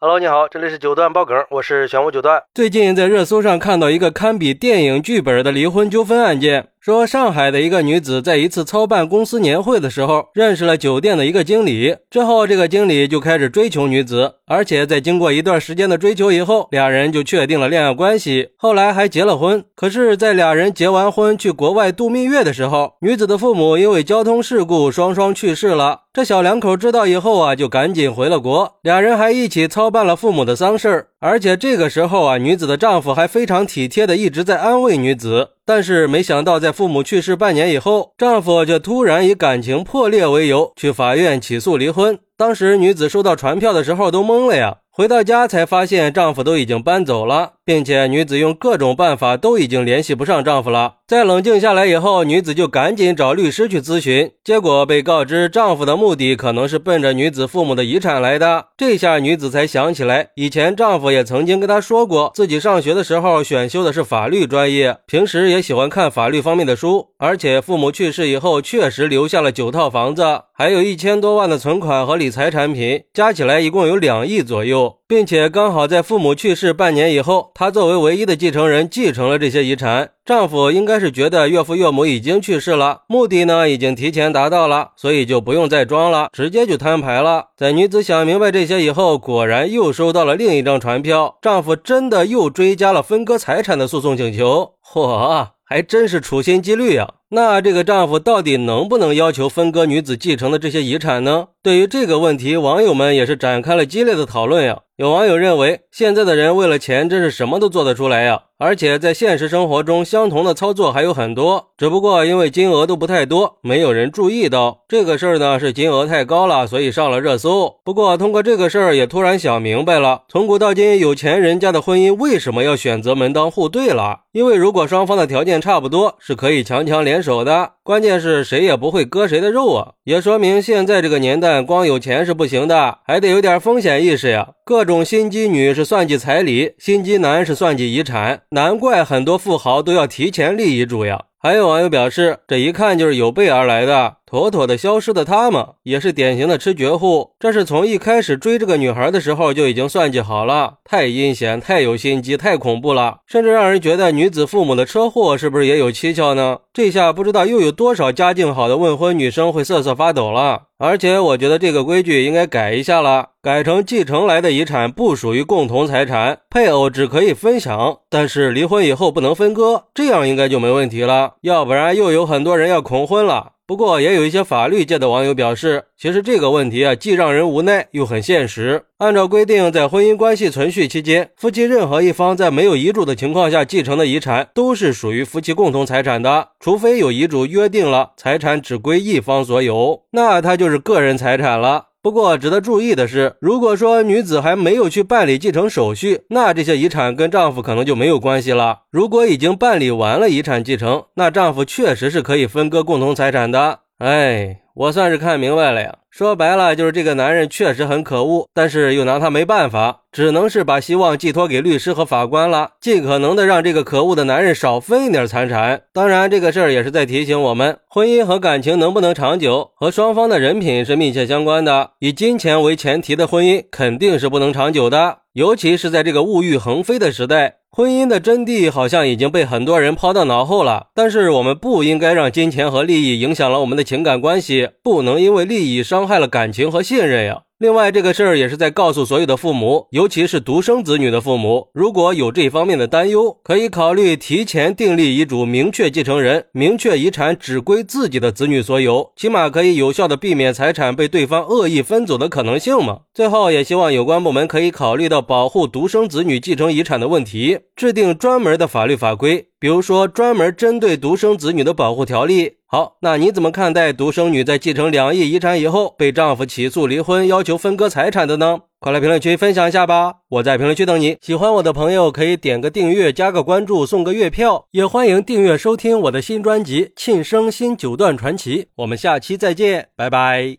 Hello，你好，这里是九段爆梗，我是玄武九段。最近在热搜上看到一个堪比电影剧本的离婚纠纷案件，说上海的一个女子在一次操办公司年会的时候，认识了酒店的一个经理，之后这个经理就开始追求女子，而且在经过一段时间的追求以后，俩人就确定了恋爱关系，后来还结了婚。可是，在俩人结完婚去国外度蜜月的时候，女子的父母因为交通事故双双去世了。这小两口知道以后啊，就赶紧回了国，俩人还一起操。办了父母的丧事儿，而且这个时候啊，女子的丈夫还非常体贴的一直在安慰女子。但是没想到，在父母去世半年以后，丈夫却突然以感情破裂为由去法院起诉离婚。当时女子收到传票的时候都懵了呀。回到家才发现丈夫都已经搬走了，并且女子用各种办法都已经联系不上丈夫了。在冷静下来以后，女子就赶紧找律师去咨询，结果被告知丈夫的目的可能是奔着女子父母的遗产来的。这下女子才想起来，以前丈夫也曾经跟她说过，自己上学的时候选修的是法律专业，平时也喜欢看法律方面的书，而且父母去世以后确实留下了九套房子，还有一千多万的存款和理理财产品，加起来一共有两亿左右。并且刚好在父母去世半年以后，她作为唯一的继承人继承了这些遗产。丈夫应该是觉得岳父岳母已经去世了，目的呢已经提前达到了，所以就不用再装了，直接就摊牌了。在女子想明白这些以后，果然又收到了。另一张传票，丈夫真的又追加了。分割财产的诉讼请求。嚯，还真是处心积虑啊！那这个丈夫到底能不能要求分割女子继承的这些遗产呢？对于这个问题，网友们也是展开了激烈的讨论呀。有网友认为，现在的人为了钱，真是什么都做得出来呀！而且在现实生活中，相同的操作还有很多，只不过因为金额都不太多，没有人注意到这个事儿呢。是金额太高了，所以上了热搜。不过通过这个事儿，也突然想明白了：从古到今，有钱人家的婚姻为什么要选择门当户对了？因为如果双方的条件差不多，是可以强强联手的。关键是谁也不会割谁的肉啊！也说明现在这个年代，光有钱是不行的，还得有点风险意识呀。各种心机女是算计彩礼，心机男是算计遗产，难怪很多富豪都要提前立遗嘱呀。还有网友表示，这一看就是有备而来的。妥妥的消失的他嘛，也是典型的吃绝户。这是从一开始追这个女孩的时候就已经算计好了，太阴险，太有心机，太恐怖了，甚至让人觉得女子父母的车祸是不是也有蹊跷呢？这下不知道又有多少家境好的未婚女生会瑟瑟发抖了。而且我觉得这个规矩应该改一下了，改成继承来的遗产不属于共同财产，配偶只可以分享，但是离婚以后不能分割，这样应该就没问题了。要不然又有很多人要恐婚了。不过，也有一些法律界的网友表示，其实这个问题啊，既让人无奈，又很现实。按照规定，在婚姻关系存续期间，夫妻任何一方在没有遗嘱的情况下继承的遗产，都是属于夫妻共同财产的，除非有遗嘱约定了财产只归一方所有，那它就是个人财产了。不过值得注意的是，如果说女子还没有去办理继承手续，那这些遗产跟丈夫可能就没有关系了。如果已经办理完了遗产继承，那丈夫确实是可以分割共同财产的。哎。我算是看明白了呀，说白了就是这个男人确实很可恶，但是又拿他没办法，只能是把希望寄托给律师和法官了，尽可能的让这个可恶的男人少分一点财产。当然，这个事儿也是在提醒我们，婚姻和感情能不能长久，和双方的人品是密切相关的。以金钱为前提的婚姻肯定是不能长久的，尤其是在这个物欲横飞的时代。婚姻的真谛好像已经被很多人抛到脑后了，但是我们不应该让金钱和利益影响了我们的情感关系，不能因为利益伤害了感情和信任呀。另外，这个事儿也是在告诉所有的父母，尤其是独生子女的父母，如果有这方面的担忧，可以考虑提前订立遗嘱，明确继承人，明确遗产只归自己的子女所有，起码可以有效的避免财产被对方恶意分走的可能性嘛。最后，也希望有关部门可以考虑到保护独生子女继承遗产的问题，制定专门的法律法规。比如说，专门针对独生子女的保护条例。好，那你怎么看待独生女在继承两亿遗产以后，被丈夫起诉离婚，要求分割财产的呢？快来评论区分享一下吧！我在评论区等你。喜欢我的朋友可以点个订阅，加个关注，送个月票。也欢迎订阅收听我的新专辑《庆生新九段传奇》。我们下期再见，拜拜。